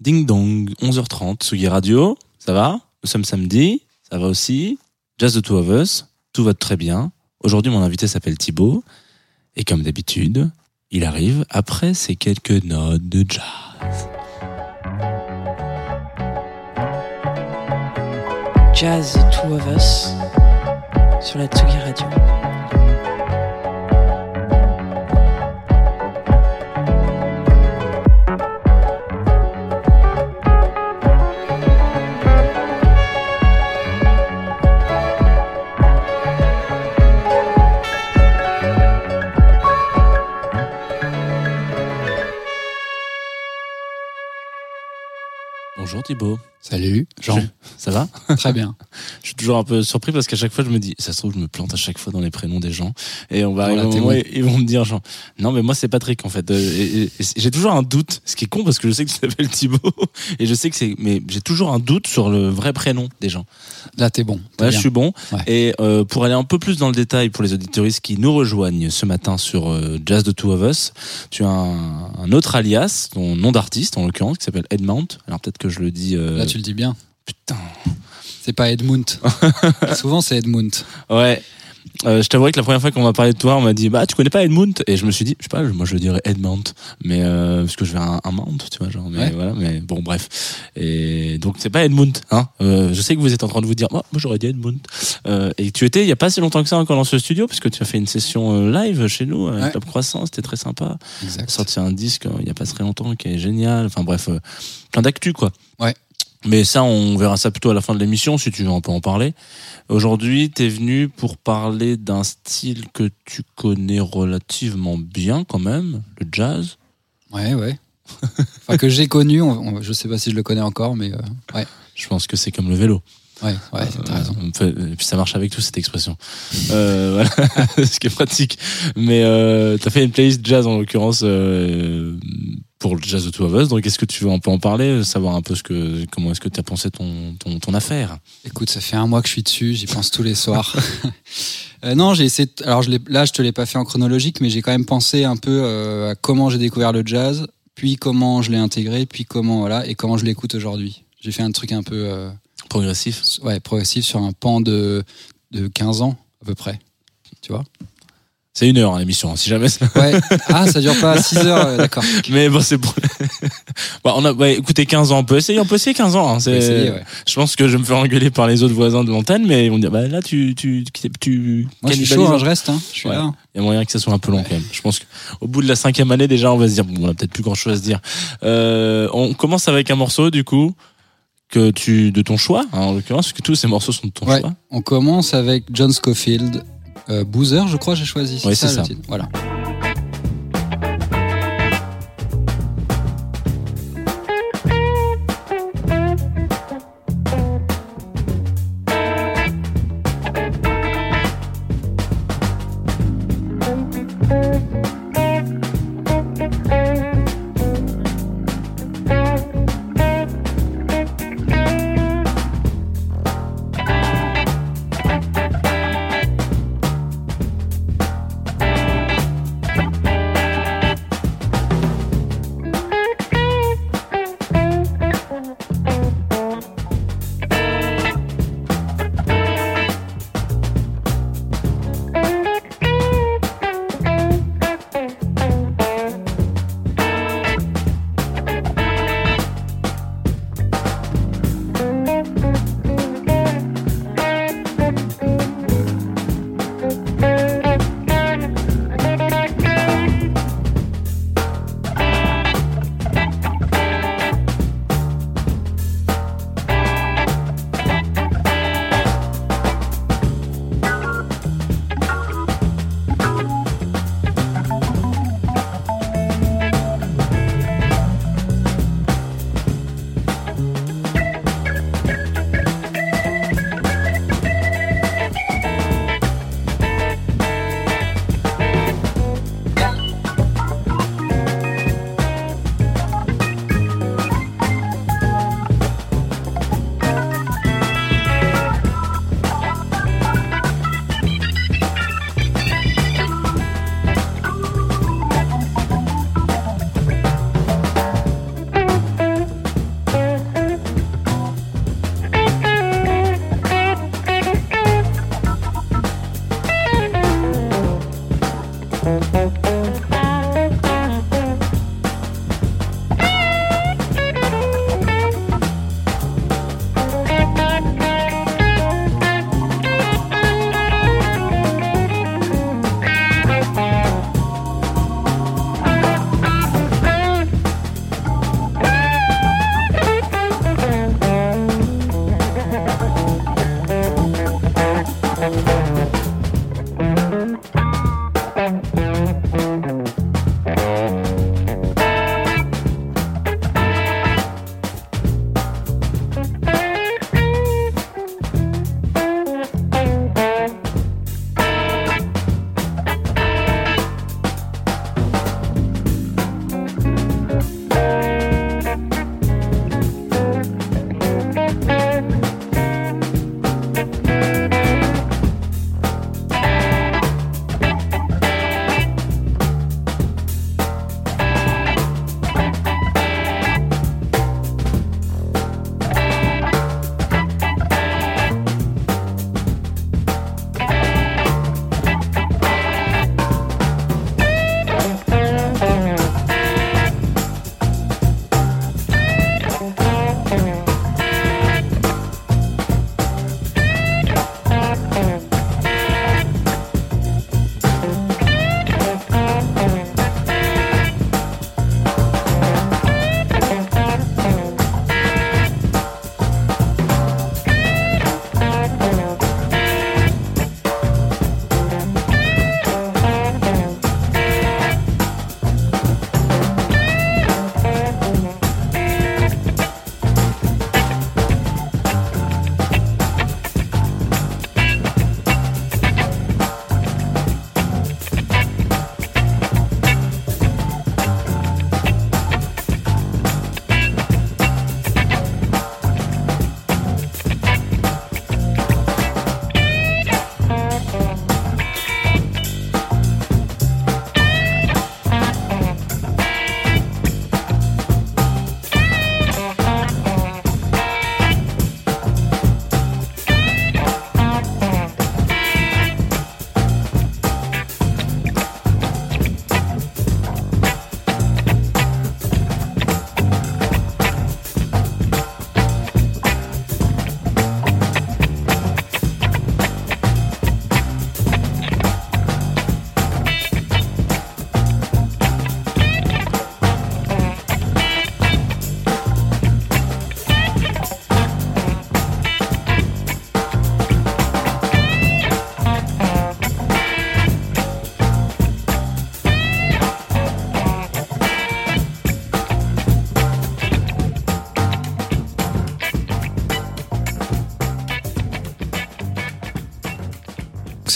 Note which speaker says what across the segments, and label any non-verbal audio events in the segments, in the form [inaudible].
Speaker 1: Ding dong, 11h30, Sugi Radio, ça va? Nous sommes samedi, ça va aussi. Jazz the Two of Us, tout va très bien. Aujourd'hui, mon invité s'appelle Thibaut. Et comme d'habitude, il arrive après ces quelques notes de jazz.
Speaker 2: Jazz Two of Us sur la Tsugi Radio.
Speaker 1: Thibaut.
Speaker 3: Salut, Jean.
Speaker 1: Je- Ça va [laughs]
Speaker 3: Très bien.
Speaker 1: Je suis toujours un peu surpris parce qu'à chaque fois je me dis, ça se trouve je me plante à chaque fois dans les prénoms des gens et on va
Speaker 3: Voilà,
Speaker 1: moment ils vont me dire genre non mais moi c'est Patrick en fait Euh, j'ai toujours un doute ce qui est con parce que je sais que tu t'appelles Thibaut [laughs] et je sais que c'est mais j'ai toujours un doute sur le vrai prénom des gens.
Speaker 3: Là, t'es bon.
Speaker 1: Là,
Speaker 3: bien.
Speaker 1: je suis bon.
Speaker 3: Ouais.
Speaker 1: Et euh, pour aller un peu plus dans le détail pour les auditoristes qui nous rejoignent ce matin sur euh, Jazz the Two of Us, tu as un, un autre alias, ton nom d'artiste en l'occurrence, qui s'appelle Edmount. Alors peut-être que je le dis. euh,
Speaker 3: Là, tu le dis bien.
Speaker 1: Putain.
Speaker 3: C'est pas Edmund. [laughs] Souvent, c'est Edmund.
Speaker 1: Ouais. Euh, je t'avouerai que la première fois qu'on m'a parlé de toi, on m'a dit bah tu connais pas Edmount et je me suis dit je sais pas moi je dirais Edmount mais euh, parce que je vais un, un mount tu vois genre mais
Speaker 3: Ouais.
Speaker 1: voilà mais bon bref et donc c'est pas Edmount hein euh, je sais que vous êtes en train de vous dire moi moi j'aurais dit Edmount euh, et tu étais il y a pas si longtemps que ça encore dans ce studio parce que tu as fait une session live chez nous avec
Speaker 3: Ouais.
Speaker 1: Club Croissant c'était très sympa
Speaker 3: Exact.
Speaker 1: sorti un disque il y a pas très longtemps qui est génial enfin bref plein d'actu quoi
Speaker 3: Ouais.
Speaker 1: Mais ça on verra ça plutôt à la fin de l'émission si tu veux on peut en parler Aujourd'hui, tu es venu pour parler d'un style que tu connais relativement bien quand même, le jazz.
Speaker 3: Ouais, ouais. [laughs] Enfin, que j'ai connu. on- on- je sais pas si je le connais encore, mais euh, ouais.
Speaker 1: Je pense que c'est comme le vélo.
Speaker 3: Ouais, ouais, t'as
Speaker 1: Euh,
Speaker 3: raison.
Speaker 1: et puis ça marche avec tout cette expression. Euh, [laughs] voilà, [laughs] ce qui est pratique. Mais euh, tu as fait une playlist jazz en l'occurrence euh, pour le Jazz de Two of Us. Donc est-ce que tu veux un peu en parler, savoir un peu ce que comment est-ce que tu as pensé ton, ton, ton affaire?
Speaker 3: Écoute, ça fait un mois que je suis dessus. J'y pense tous les soirs. [laughs] Euh, non, j'ai essayé. Alors, je là, je te l'ai pas fait en chronologique, mais j'ai quand même pensé un peu euh, à comment j'ai découvert le jazz, puis comment je l'ai intégré, puis comment voilà, et comment je l'écoute aujourd'hui. J'ai fait un truc un peu. euh,
Speaker 1: Progressif
Speaker 3: ouais, progressif sur un pan de, de 15 ans, à peu près. Tu vois?
Speaker 1: C'est une heure hein, l'émission, hein, si jamais. ça-
Speaker 3: Ouais. Ah, ça dure pas 6 heures, euh, d'accord. [laughs]
Speaker 1: Mais bon, c'est pour... [laughs] Bah, on a, ouais, écoutez, 15 ans, on peut essayer, on peut essayer 15 ans. hein,
Speaker 3: On
Speaker 1: c'est-
Speaker 3: essayer, ouais.
Speaker 1: Je pense que je vais me faire engueuler par les autres voisins de l'antenne, mais ils vont dire, bah là, tu, tu, tu, tu
Speaker 3: Moi, je suis chaud, hein, je reste, hein. Je suis
Speaker 1: Ouais.
Speaker 3: là.
Speaker 1: Il y a moyen que ça soit un peu long quand même. Je pense qu'au bout de la cinquième année, déjà, on va se dire, bon, on a peut-être plus grand chose à se dire. Euh, on commence avec un morceau, du coup, que tu, de ton choix, hein, en l'occurrence, parce que tous ces morceaux sont de ton
Speaker 3: Ouais.
Speaker 1: choix.
Speaker 3: On commence avec John Scofield. Euh, Boozer, je crois, j'ai choisi.
Speaker 1: Oui, c'est
Speaker 3: le
Speaker 1: ça.
Speaker 3: titre Voilà.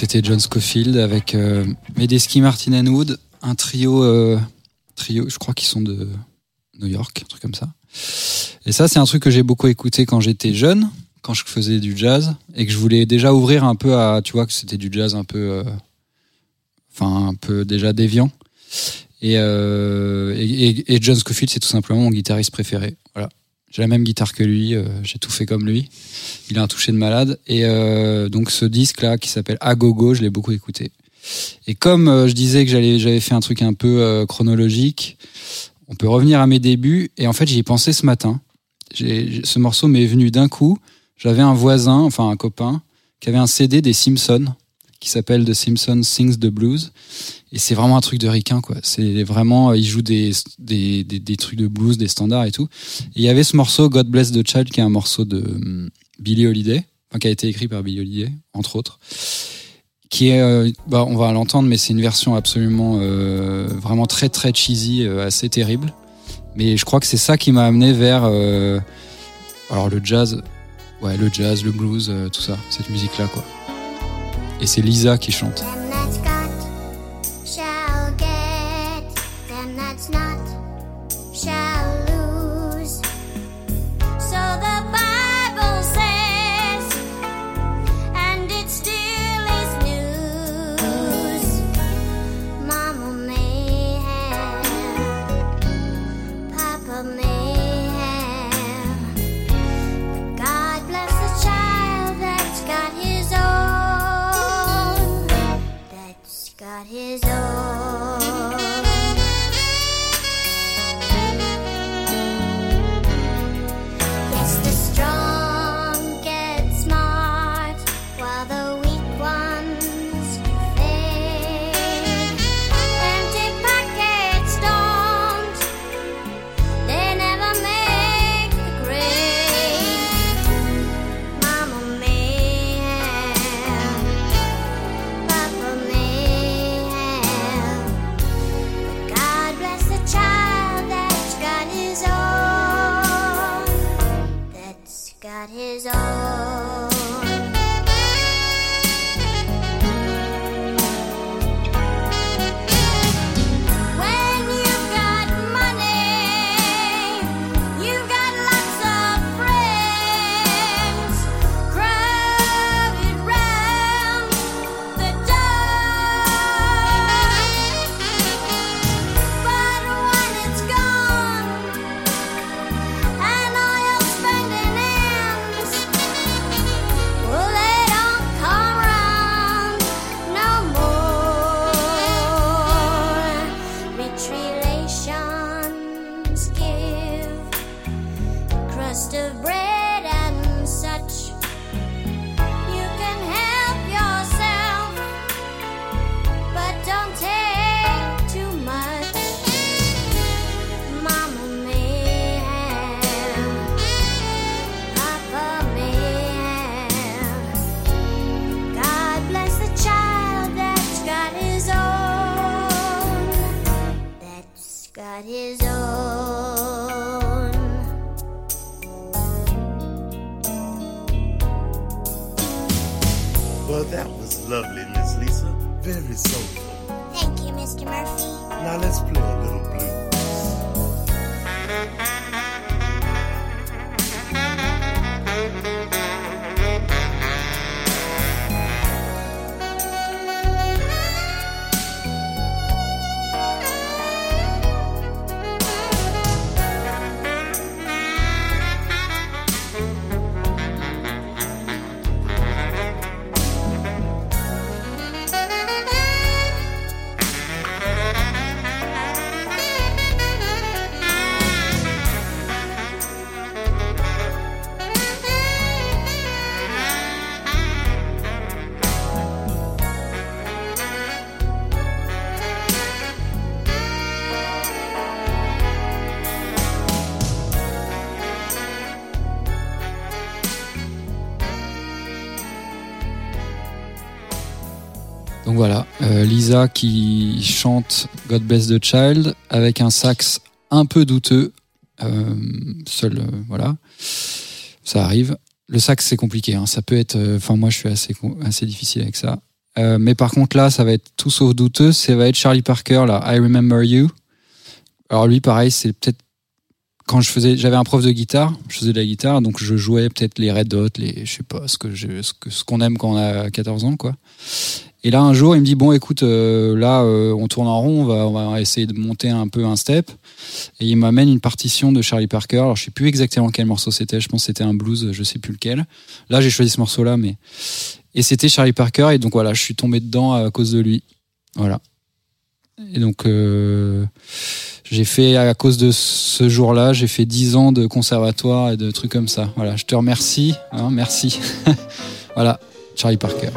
Speaker 3: C'était John Scofield avec euh, Medeski, Martin Wood, un trio, euh, trio, je crois qu'ils sont de New York, un truc comme ça. Et ça, c'est un truc que j'ai beaucoup écouté quand j'étais jeune, quand je faisais du jazz, et que je voulais déjà ouvrir un peu à, tu vois, que c'était du jazz un peu, euh, enfin, un peu déjà déviant. Et, et- et John Scofield, c'est tout simplement mon guitariste préféré. Voilà. J'ai la même guitare que lui, euh, j'ai tout fait comme lui. Il a un toucher de malade. Et euh, donc ce disque-là, qui s'appelle Agogo, je l'ai beaucoup écouté. Et comme euh, je disais que j'avais fait un truc un peu chronologique, on peut revenir à mes débuts. Et en fait, j'y ai pensé ce matin. Ce morceau m'est venu d'un coup. J'avais un voisin, enfin un copain, qui avait un CD des Simpsons, qui s'appelle The Simpsons Sings the Blues. Et c'est vraiment un truc de ricain, quoi. C'est vraiment, euh, il joue des, des, des, trucs de blues, des standards et tout. Et il y avait ce morceau, God Bless the Child, qui est un morceau de hum, Billie Holiday, enfin, qui a été écrit par Billie Holiday, entre autres. Qui est, euh, bah, on va l'entendre, mais c'est une version absolument, euh, vraiment très très cheesy, assez terrible. Mais je crois que c'est ça qui m'a amené vers, alors le jazz, ouais, le jazz, le blues, tout ça, cette musique-là, quoi. Et c'est Lisa qui chante.
Speaker 4: Got his own.
Speaker 3: Qui chante God Bless the Child avec un sax un peu douteux. Euh, seul, euh, voilà, ça arrive. Le sax c'est compliqué, hein. ça peut être. euh, Enfin moi je suis assez assez difficile avec ça. Mais par contre là, ça va être tout sauf douteux. Ça va être Charlie Parker, là, I Remember You. Alors lui, pareil, c'est peut-être quand je faisais, j'avais un prof de guitare, je faisais de la guitare, donc je jouais peut-être les Red Hot, les, je sais pas, ce que je, ce qu'on aime quand on a 14 ans, quoi. Et là, un jour, il me dit bon, écoute, euh, là, euh, on tourne en rond, on va, essayer de monter un peu un step. Et il m'amène une partition de Charlie Parker. Alors, je sais plus exactement quel morceau c'était. Je pense que c'était un blues, je sais plus lequel. Là, j'ai choisi ce morceau-là, mais et c'était Charlie Parker. Et donc voilà, je suis tombé dedans à cause de lui. Voilà. Et donc, euh, j'ai fait, à cause de ce jour-là, j'ai fait 10 ans de conservatoire et de trucs comme ça. Voilà, je te remercie. hein, merci. [laughs] voilà, Charlie Parker.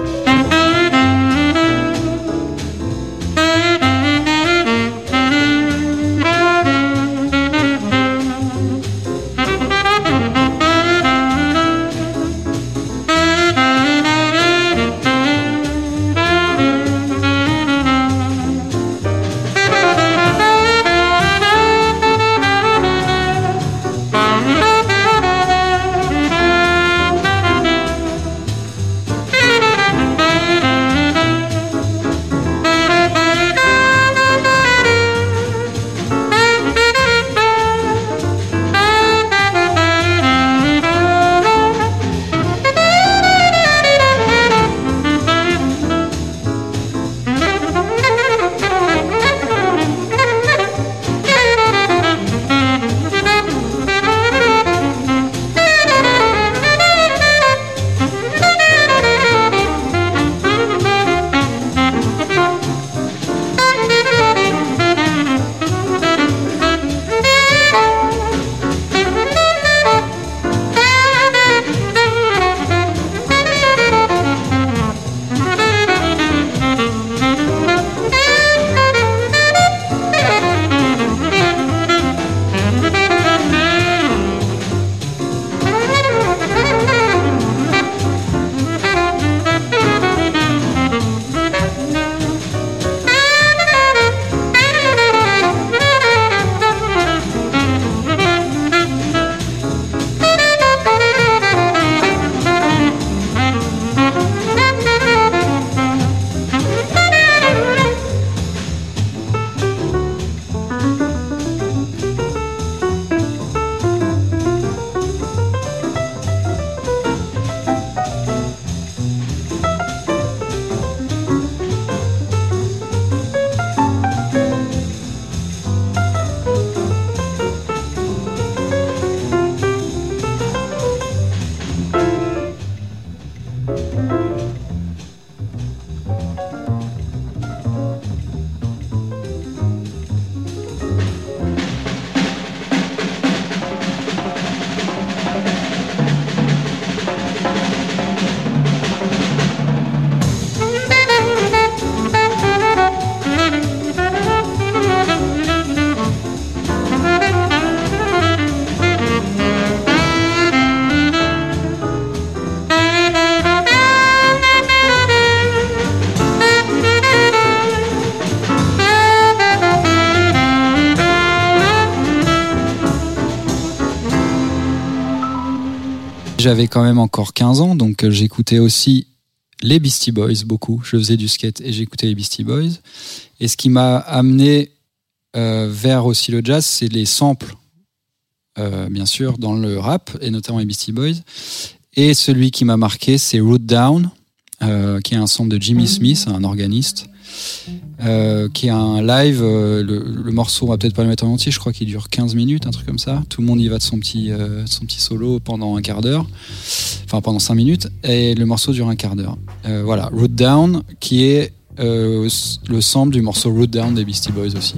Speaker 3: J'avais quand même encore 15 ans, donc euh, j'écoutais aussi les Beastie Boys beaucoup. Je faisais du skate et j'écoutais les Beastie Boys. Et ce qui m'a amené euh, vers aussi le jazz, c'est les samples, euh, bien sûr, dans le rap, et notamment les Beastie Boys. Et celui qui m'a marqué, c'est Root Down, euh, qui est un sample de Jimmy Smith, un organiste, euh, qui est un live. euh, le, morceau, on va peut-être pas le mettre en entier, je crois qu'il dure 15 minutes, un truc comme ça. Tout le monde y va de son petit, euh, son petit solo pendant un quart d'heure, enfin pendant 5 minutes, et le morceau dure un quart d'heure. Voilà, Root Down, qui est le sample du morceau Root Down des Beastie Boys aussi.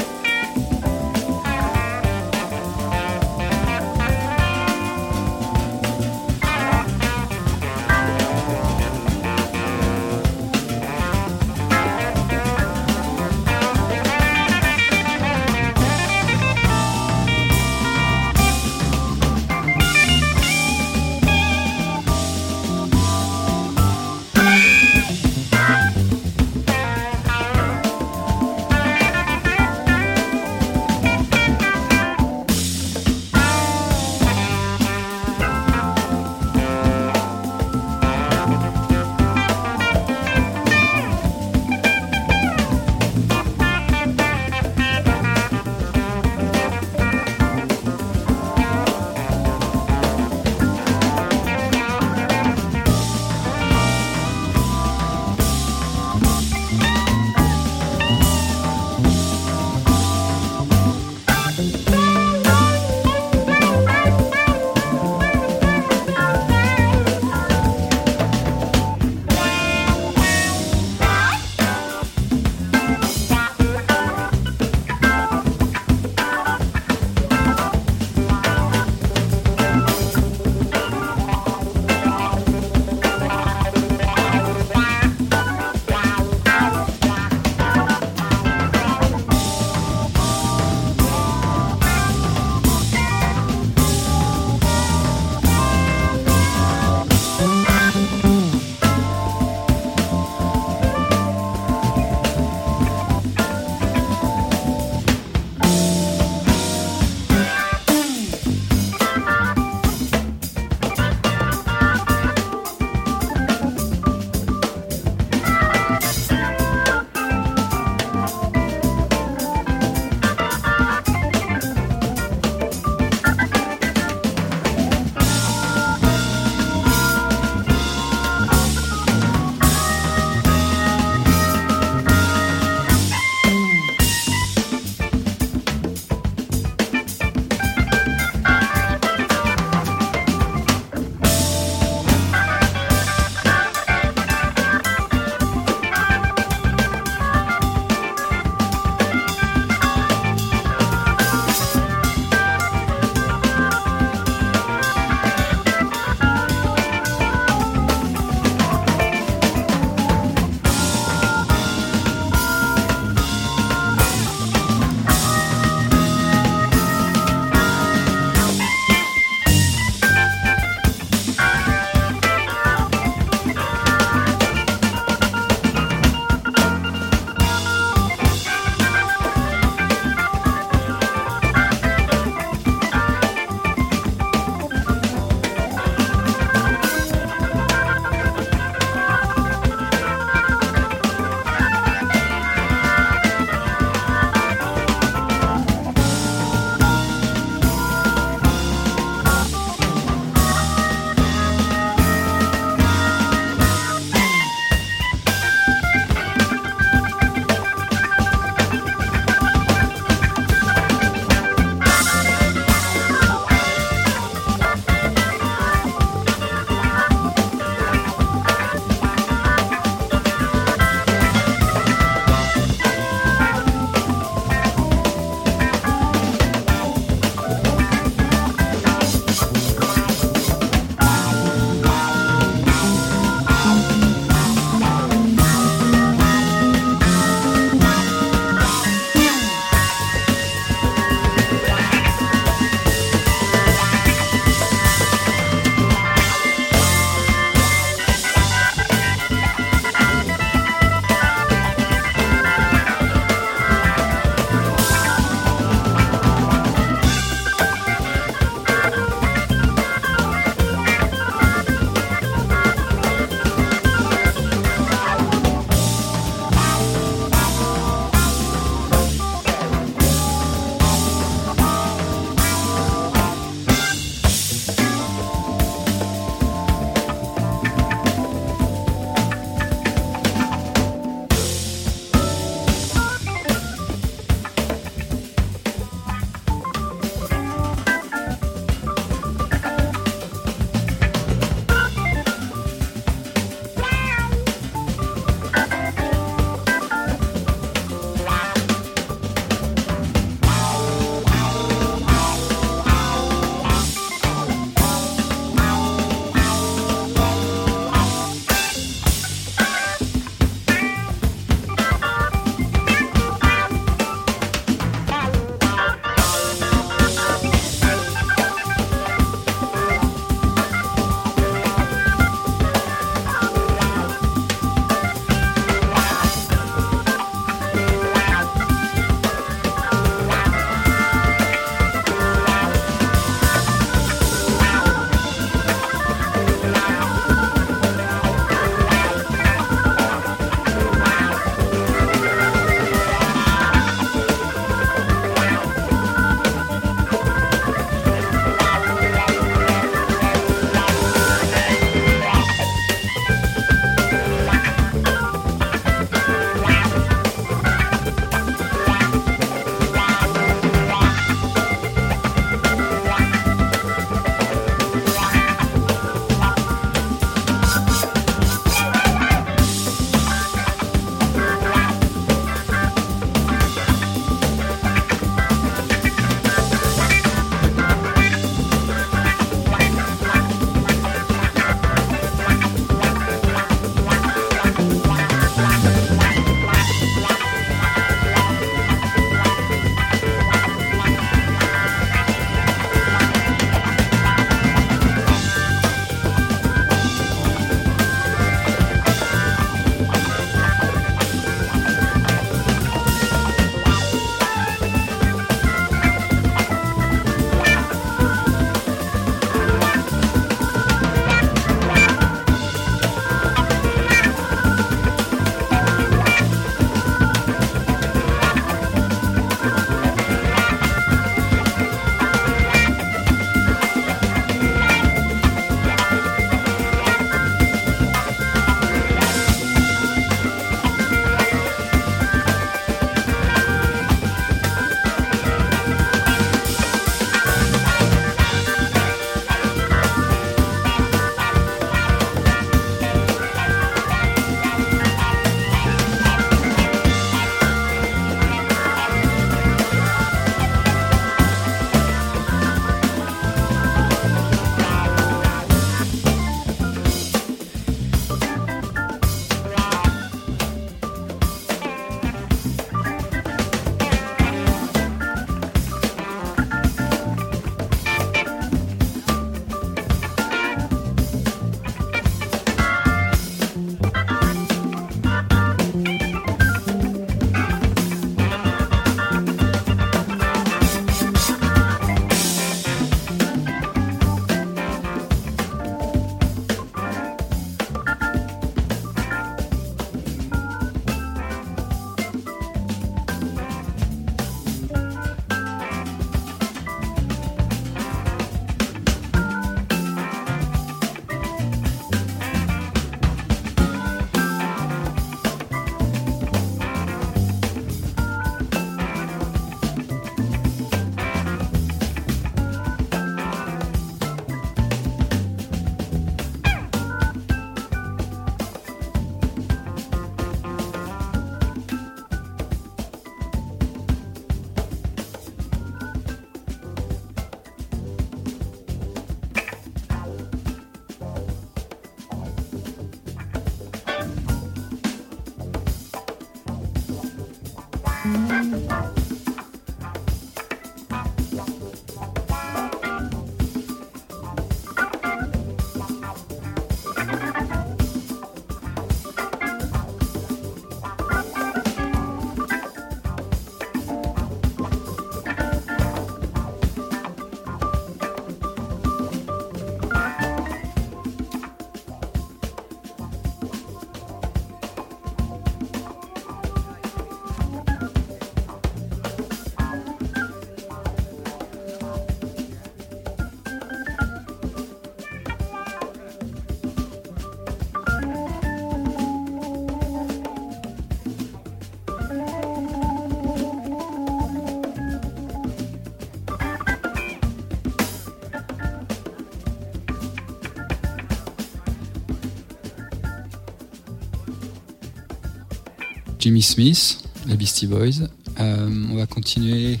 Speaker 3: Jimmy Smith, les Beastie Boys. Euh, on va continuer.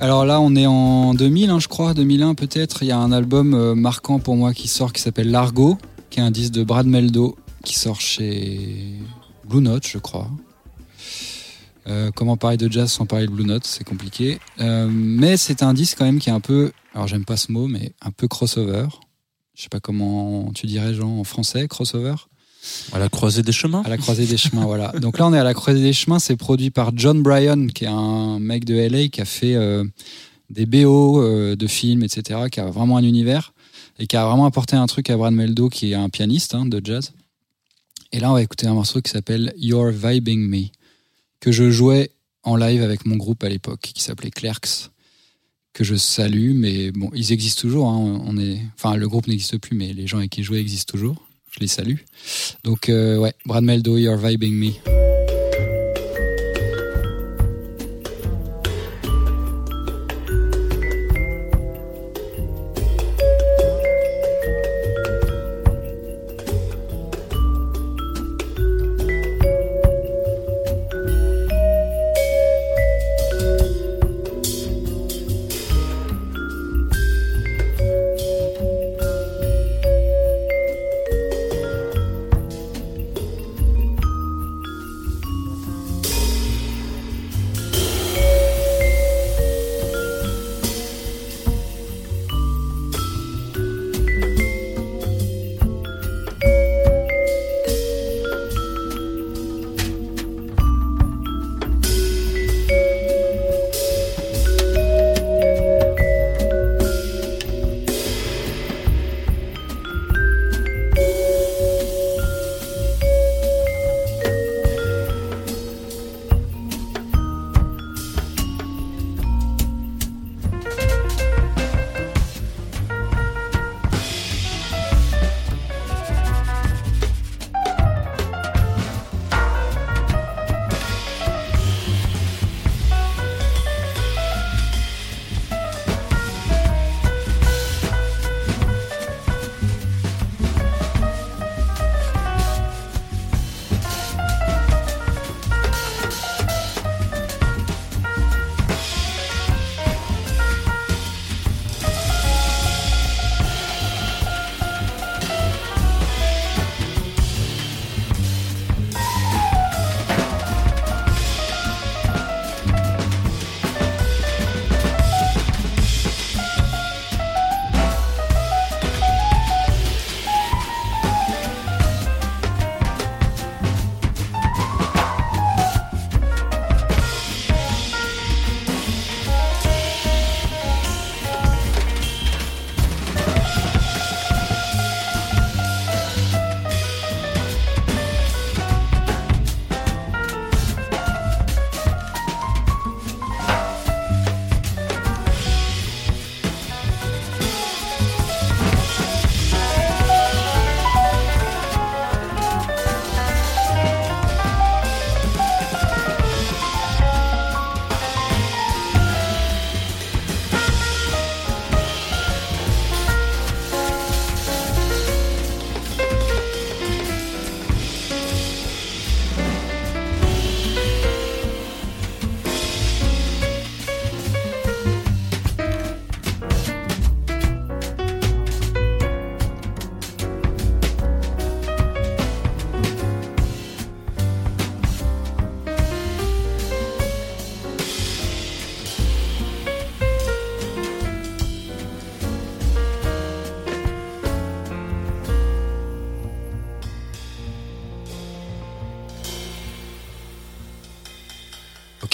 Speaker 3: Alors là, on est en 2000, hein, je crois, 2001 peut-être. Il y a un album euh, marquant pour moi qui sort, qui s'appelle Largo, qui est un disque de Brad Meldo, qui sort chez Blue Note, je crois. Euh, comment parler de jazz sans parler de Blue Note, c'est compliqué. Mais c'est un disque quand même qui est un peu, alors j'aime pas ce mot, mais un peu crossover. Je sais pas comment tu dirais, Jean, en français, crossover
Speaker 1: À la croisée des chemins
Speaker 3: à la croisée des chemins, voilà. Donc là, on est à la croisée des chemins. C'est produit par John Bryan, qui est un mec de LA qui a fait euh, des BO euh, de films, etc., qui a vraiment un univers et qui a vraiment apporté un truc à Brad Meldo, qui est un pianiste hein, de jazz. Et là, on va écouter un morceau qui s'appelle You're Vibing Me, que je jouais en live avec mon groupe à l'époque, qui s'appelait Clerks, que je salue, mais bon, ils existent toujours. hein. on est, enfin, le groupe n'existe plus, mais les gens avec qui je jouais existent toujours. Je les salue. Donc, euh, ouais, Brad Meldo, You're Vibing Me.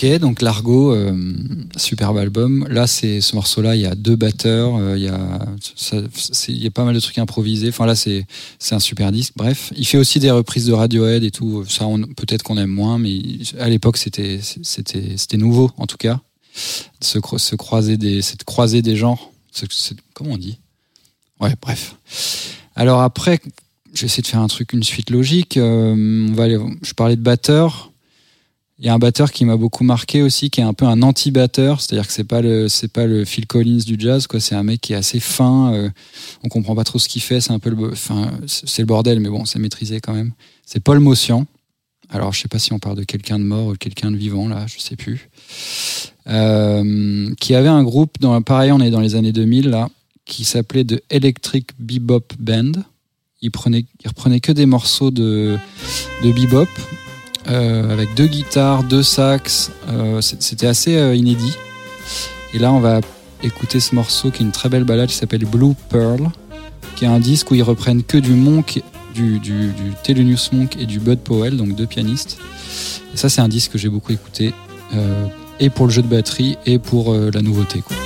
Speaker 3: Ok, donc Largo, euh, superbe album. Là, c'est ce morceau-là, il y a deux batteurs, euh, il y a, il y a pas mal de trucs improvisés. Enfin là, c'est un super disque. Bref, il fait aussi des reprises de Radiohead et tout. Ça, peut-être qu'on aime moins, mais à l'époque, c'était c'était nouveau en tout cas. Se, se croiser des, cette croisée des genres. Comment on dit? Ouais, bref. Alors après, je vais essayer de faire un truc, une suite logique. Euh, on va je parlais de batteur. Il y a un batteur qui m'a beaucoup marqué aussi, qui est un peu un anti-batteur, c'est-à-dire que c'est pas le c'est pas le Phil Collins du jazz, quoi. C'est un mec qui est assez fin. euh, on comprend pas trop ce qu'il fait. C'est un peu le, enfin, c'est le bordel, mais bon, c'est maîtrisé quand même. C'est Paul Motian, Alors, je sais pas si on parle de quelqu'un de mort ou quelqu'un de vivant, là, je sais plus. Euh, qui avait un groupe, dans, pareil, on est dans les années 2000, là, qui s'appelait The Electric Bebop Band. Il, prenait, il reprenait que des morceaux de, de bebop, euh, avec deux guitares, deux sax. Euh, C'était assez euh, inédit. Et là, on va écouter ce morceau qui est une très belle balade qui s'appelle Blue Pearl, qui est un disque où ils reprennent que du Monk, du, du, Monk et du Bud Powell, donc deux pianistes. Et ça, c'est un disque que j'ai beaucoup écouté, et pour le jeu de batterie, et pour la nouveauté. Quoi.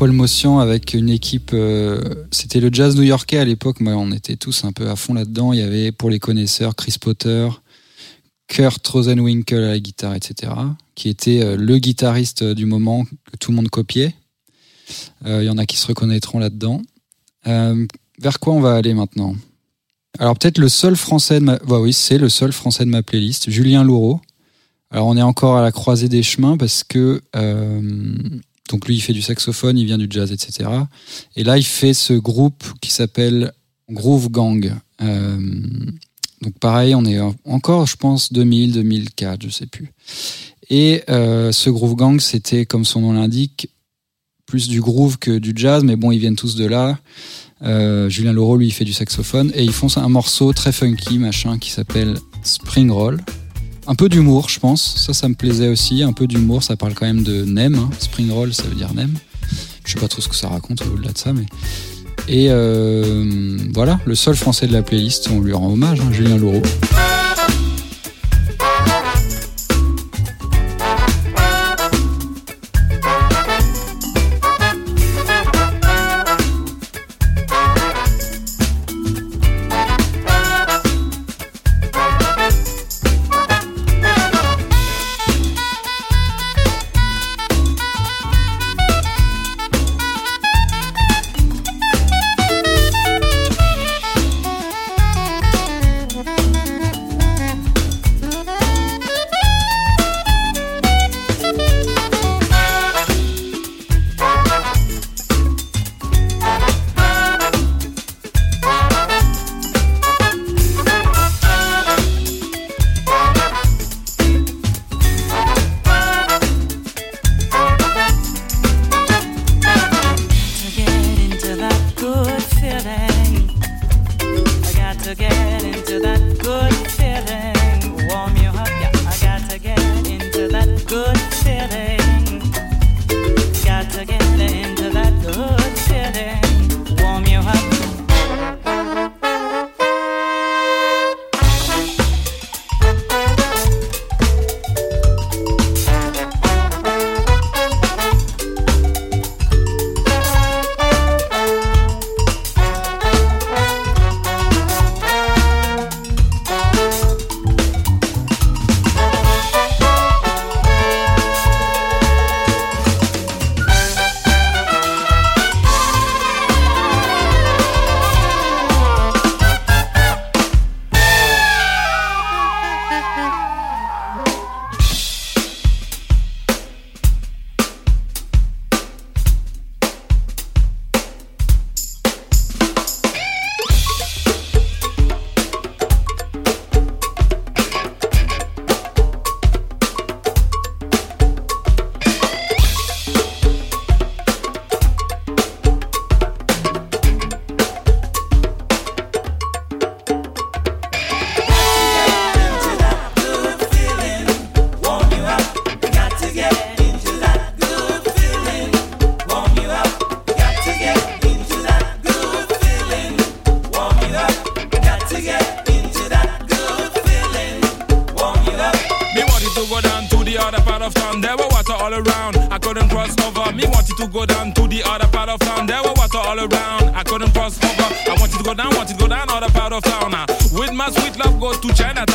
Speaker 3: Paul Motion avec une équipe. euh, C'était le jazz new-yorkais à l'époque. Moi, on était tous un peu à fond là-dedans. Il y avait pour les connaisseurs Chris Potter, Kurt Rosenwinkel à la guitare, etc. Qui était euh, le guitariste du moment que tout le monde copiait. Euh, Il y en a qui se reconnaîtront là-dedans. Vers quoi on va aller maintenant? Alors peut-être le seul français de ma... bah oui, c'est le seul français de ma playlist, Julien Louraud. Alors on est encore à la croisée des chemins parce que donc lui il fait du saxophone, il vient du jazz, etc. Et là il fait ce groupe qui s'appelle Groove Gang, euh, Donc pareil, on est en- encore, je pense, 2000, 2004, je sais plus. Et euh, ce Groove Gang, c'était, comme son nom l'indique, plus du groove que du jazz, mais bon, ils viennent tous de là. Euh, Julien Laureau, lui, il fait du saxophone, et ils font un morceau très funky, machin, qui s'appelle Spring Roll. Un peu d'humour, je pense. Ça, ça me plaisait aussi. Un peu d'humour, ça parle quand même de nem. hein. Spring Roll, ça veut dire nem. Je sais pas trop ce que ça raconte au-delà de ça, mais. Et euh, voilà, le seul français de la playlist, on lui rend hommage, hein, Julien Laureau.
Speaker 5: Around. I couldn't cross over. Me wanted to go down to the other part of town. There were water all around. I couldn't cross over. I wanted to go down, wanted to go down other part of town. Now. With my sweet love, go to Chinatown.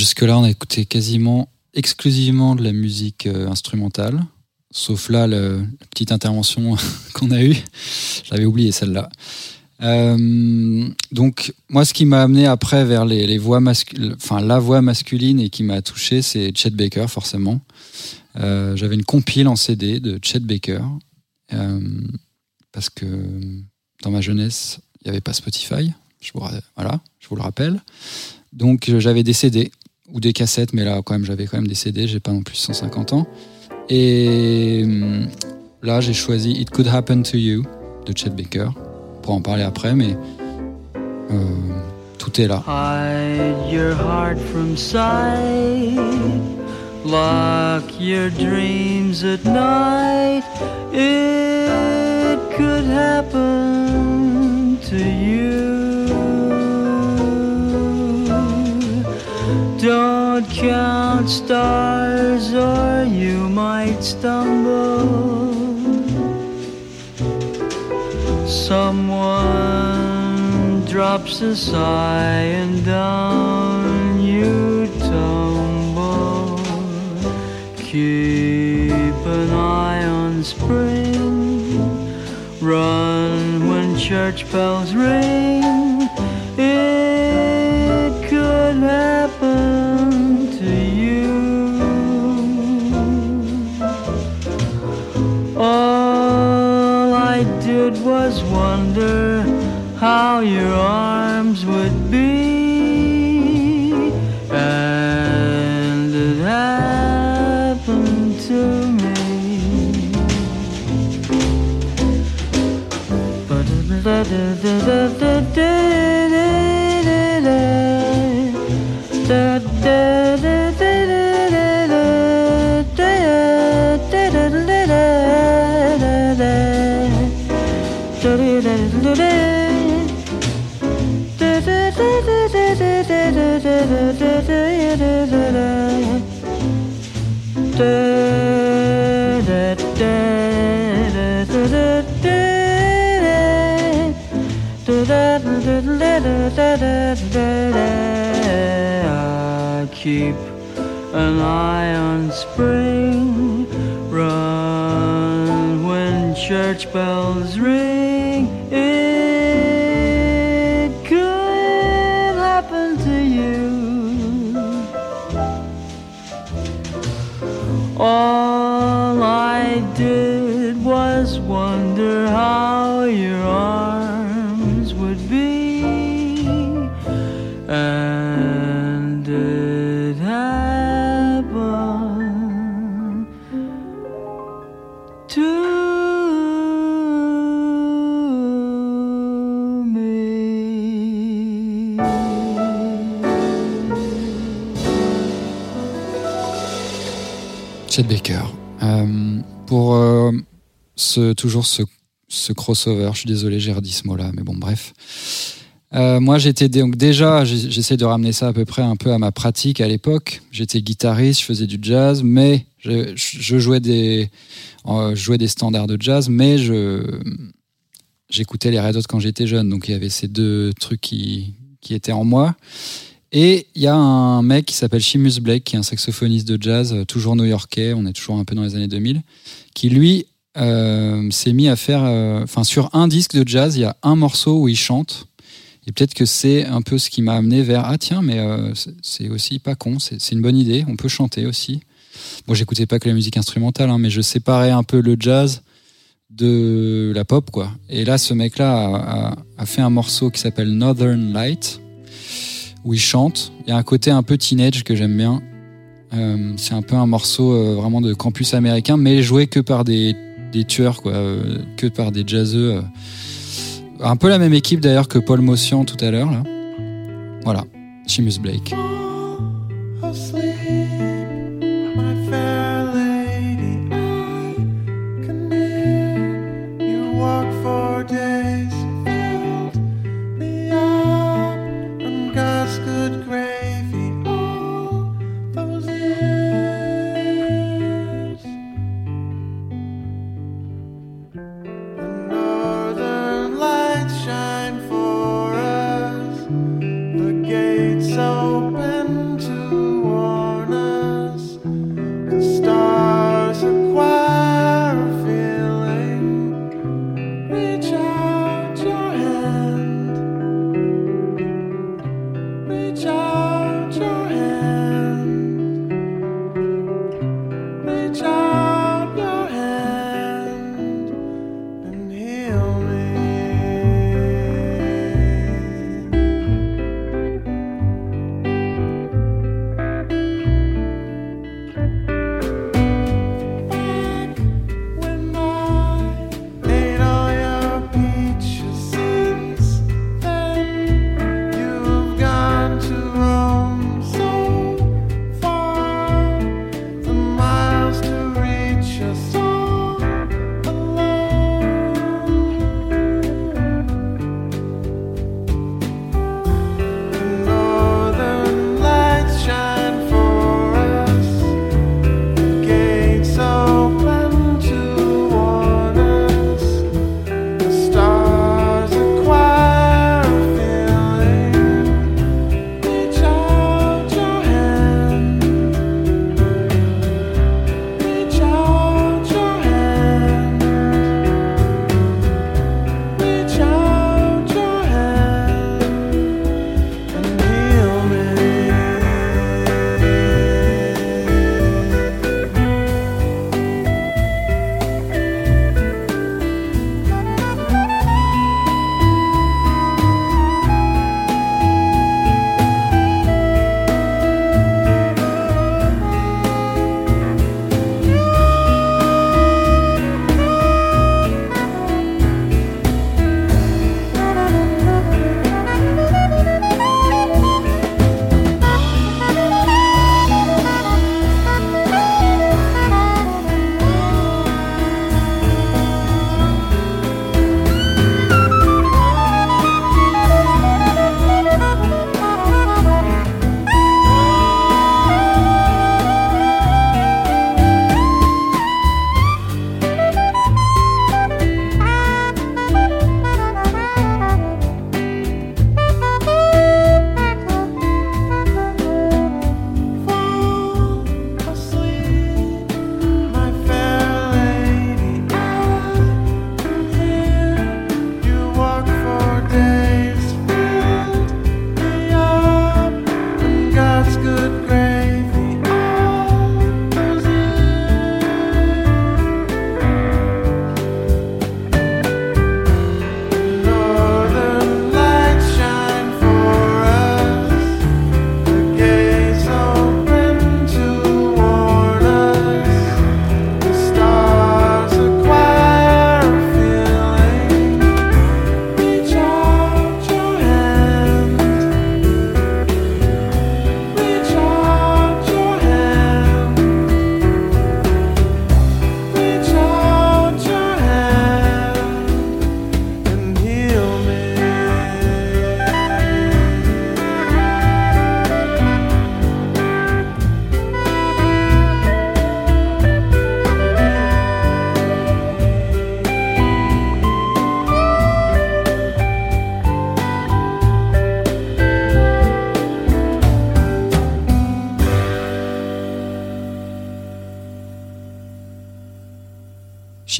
Speaker 3: Jusque-là, on a écouté quasiment exclusivement de la musique euh, instrumentale, sauf là la petite intervention [laughs] qu'on a eue. J'avais oublié celle-là. Euh, donc moi, ce qui m'a amené après vers les, voix enfin la voix masculine et qui m'a touché, c'est Chet Baker forcément. Euh, J'avais une compile en CD de Chet Baker parce que dans ma jeunesse, il n'y avait pas Spotify. Voilà, je vous le rappelle. Donc j'avais des CD ou des cassettes, mais là quand même j'avais quand même des CD. J'ai pas non plus 150 ans. Et hum, là j'ai choisi It Could Happen to You de Chet Baker. On pourra en parler après, mais euh, tout est là.
Speaker 6: Hide your heart from sight. Lock your dreams at night. It could happen to you. Don't count stars or you might stumble. Someone drops a sigh and down you tumble. Keep an eye on spring. Run when church bells ring. Wonder how your arms would be, and it happened to me. But I
Speaker 3: toujours ce, crossover, je suis désolé, j'ai redit ce mot-là, mais bon, bref. Euh, moi, j'étais donc déjà, j'essaie de ramener ça à peu près un peu à ma pratique à l'époque. J'étais guitariste, je faisais du jazz, mais je, je jouais des, euh, jouais des standards de jazz, mais j'écoutais les Red Hot quand j'étais jeune, donc il y avait ces deux trucs qui, qui étaient en moi. Et il y a un mec qui s'appelle Seamus Blake, qui est un saxophoniste de jazz, euh, toujours new-yorkais, on est toujours un peu dans les années 2000, qui lui euh, s'est mis à faire, euh, enfin sur un disque de jazz, il y a un morceau où il chante. Et peut-être que c'est un peu ce qui m'a amené vers ah tiens mais euh, c'est- aussi pas con, c'est une bonne idée, on peut chanter aussi. Bon j'écoutais pas que la musique instrumentale, hein, mais je séparais un peu le jazz de la pop quoi. Et là ce mec là a, fait un morceau qui s'appelle Northern Light où il chante. Il y a un côté un peu teenage que j'aime bien. C'est un peu un morceau vraiment de campus américain, mais joué que par des, des tueurs, quoi, euh, que par des jazzeux. euh. Un peu la même équipe d'ailleurs que Paul Motion tout à l'heure. Là. Voilà, Seamus Blake.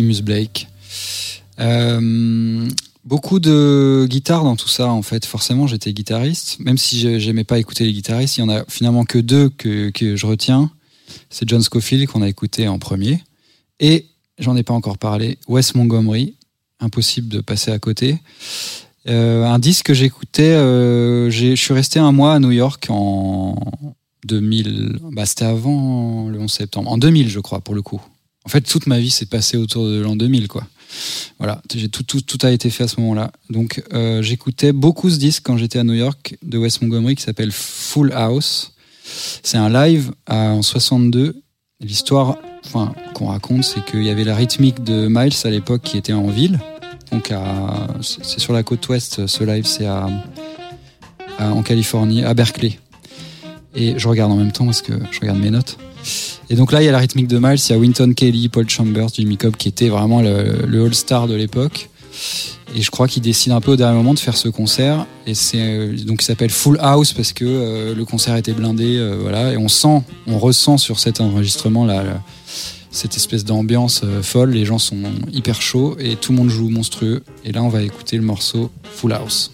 Speaker 3: Blake. Euh, beaucoup de guitare dans tout ça, en fait. Forcément, j'étais guitariste. Même si j'aimais pas écouter les guitaristes, il y en a finalement que deux que, je retiens. C'est John Scofield qu'on a écouté en premier. Et, j'en ai pas encore parlé, Wes Montgomery. Impossible de passer à côté. Euh, un disque que j'écoutais, euh, je suis resté un mois à New York en 2000. Bah, c'était avant le 11 septembre. En 2000, je crois, pour le coup. En fait, toute ma vie s'est passée autour de l'an 2000, quoi. Voilà, tout, a été fait à ce moment-là. Donc, euh, j'écoutais beaucoup ce disque quand j'étais à New York de Wes Montgomery qui s'appelle Full House. C'est un live en 62. L'histoire enfin, qu'on raconte, c'est qu'il y avait la rythmique de Miles à l'époque qui était en ville. Donc, c'est sur la côte ouest, ce live, c'est à- en Californie, à Berkeley. Et je regarde en même temps parce que je regarde mes notes. Et donc là, il y a la rythmique de Miles, il y a Winton Kelly, Paul Chambers, Jimmy Cobb qui était vraiment le, all-star de l'époque. Et je crois qu'il décide un peu au dernier moment de faire ce concert. Et c'est euh, donc il s'appelle Full House parce que euh, le concert était blindé, euh, voilà. Et on sent, on ressent sur cet enregistrement cette espèce d'ambiance folle. Les gens sont hyper chauds et tout le monde joue monstrueux. Et là, on va écouter le morceau Full House.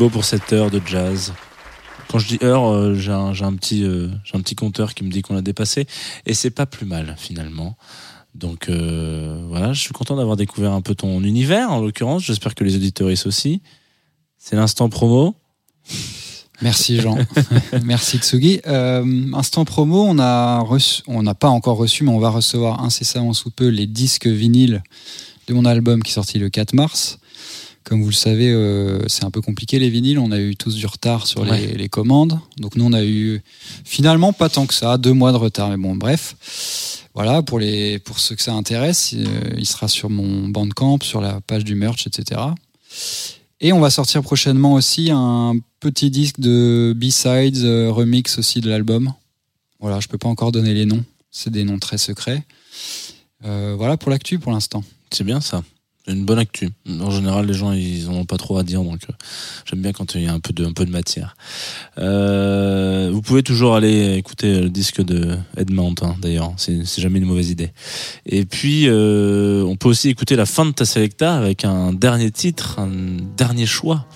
Speaker 1: Thibaut pour cette heure de jazz. Quand je dis heure, euh, j'ai un, j'ai un petit, euh, j'ai un petit compteur qui me dit qu'on a dépassé, et c'est pas plus mal finalement. Donc euh, voilà, je suis content d'avoir découvert un peu ton univers en l'occurrence. J'espère que les auditoristes aussi. C'est l'instant promo.
Speaker 3: Merci Jean. [laughs] Merci Tsugi. Instant promo, on a reçu, on n'a pas encore reçu, mais on va recevoir incessamment sous peu les disques vinyles de mon album qui est sorti le 4 mars. Comme vous le savez, euh, c'est un peu compliqué les vinyles. On a eu tous du retard sur les,
Speaker 1: Ouais.
Speaker 3: les commandes. Donc nous, on a eu finalement pas tant que ça, deux mois de retard. Mais bon, bref. Voilà, pour, les, pour ceux que ça intéresse, euh, il sera sur mon Bandcamp, sur la page du merch, etc. Et on va sortir prochainement aussi un petit disque de B-sides, euh, remix aussi de l'album. Voilà, je peux pas encore donner les noms. C'est des noms très secrets. Euh, voilà pour l'actu pour l'instant.
Speaker 1: C'est bien ça. Une bonne actu. En général, les gens, ils en ont pas trop à dire, donc euh, j'aime bien quand il y a un peu de, un peu de matière. Euh, vous pouvez toujours aller écouter le disque de Edmond, hein, d'ailleurs. C'est c'est jamais une mauvaise idée. Et puis, euh, on peut aussi écouter la fin de ta selecta avec un dernier titre, un dernier choix.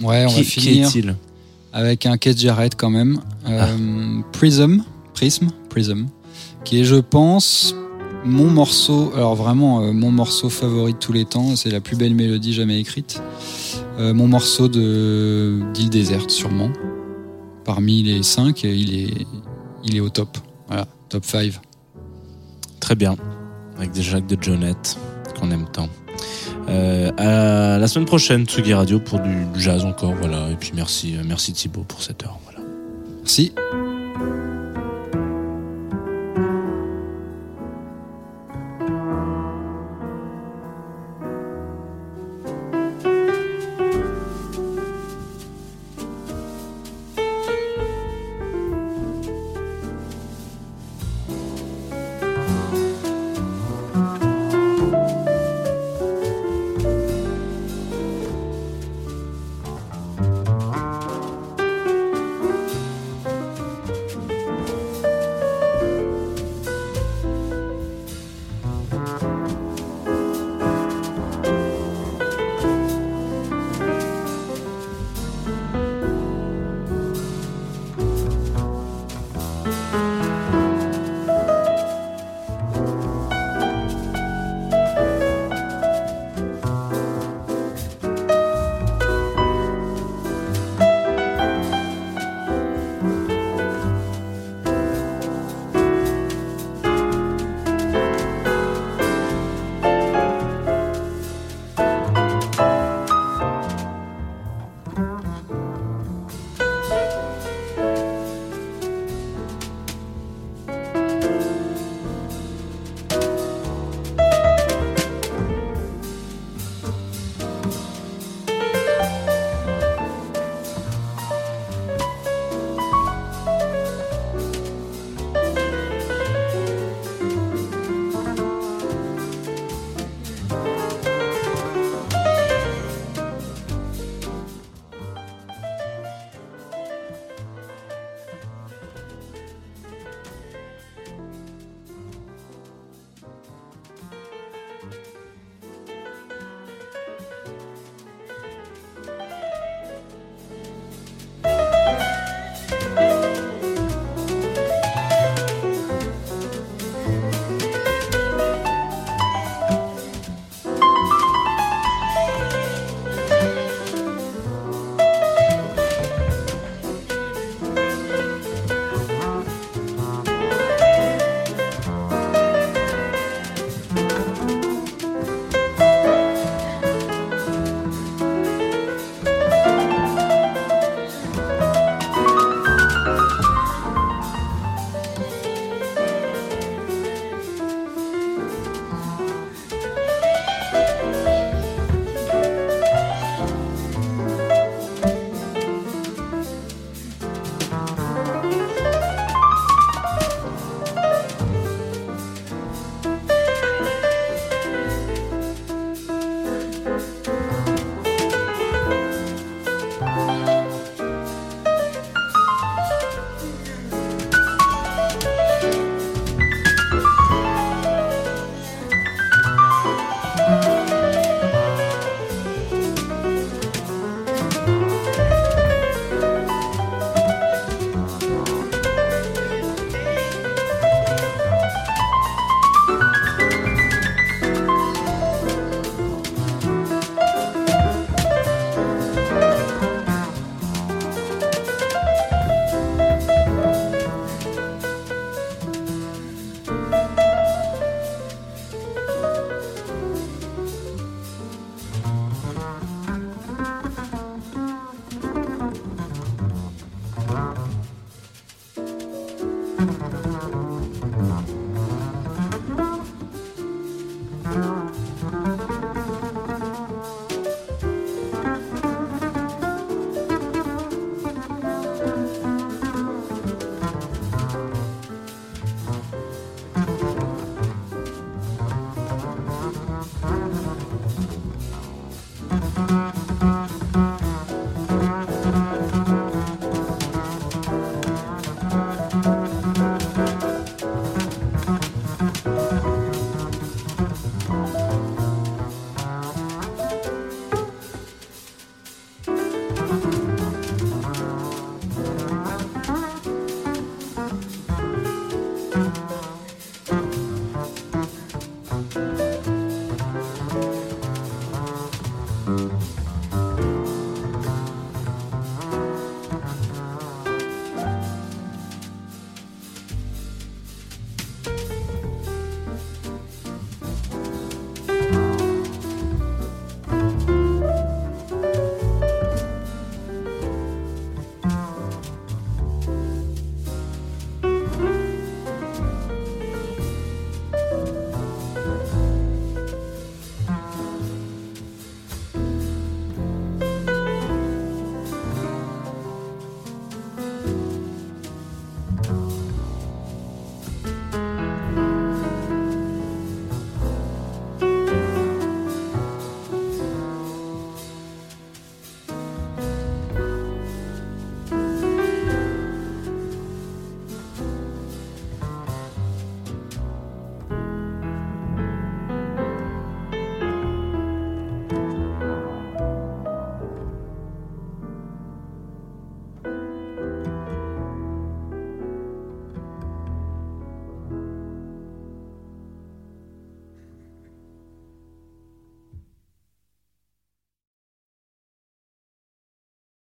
Speaker 3: Ouais, on
Speaker 1: qui,
Speaker 3: va
Speaker 1: qui
Speaker 3: finir
Speaker 1: est-il?
Speaker 3: avec un Keith Jarrett quand même. Euh, Prism, Prism, Prism, qui est, je pense, mon morceau, alors vraiment euh, mon morceau favori de tous les temps. C'est la plus belle mélodie jamais écrite. Euh, mon morceau de d'île déserte, sûrement. Parmi les cinq, il est, il est au top. Voilà, top 5.
Speaker 1: Très bien. Avec des Jacques de Jonette, qu'on aime tant. Euh, à la semaine prochaine, Tsugi Radio, pour du jazz encore. Voilà. Et puis merci, merci Thibaut pour cette heure. Voilà.
Speaker 3: Merci.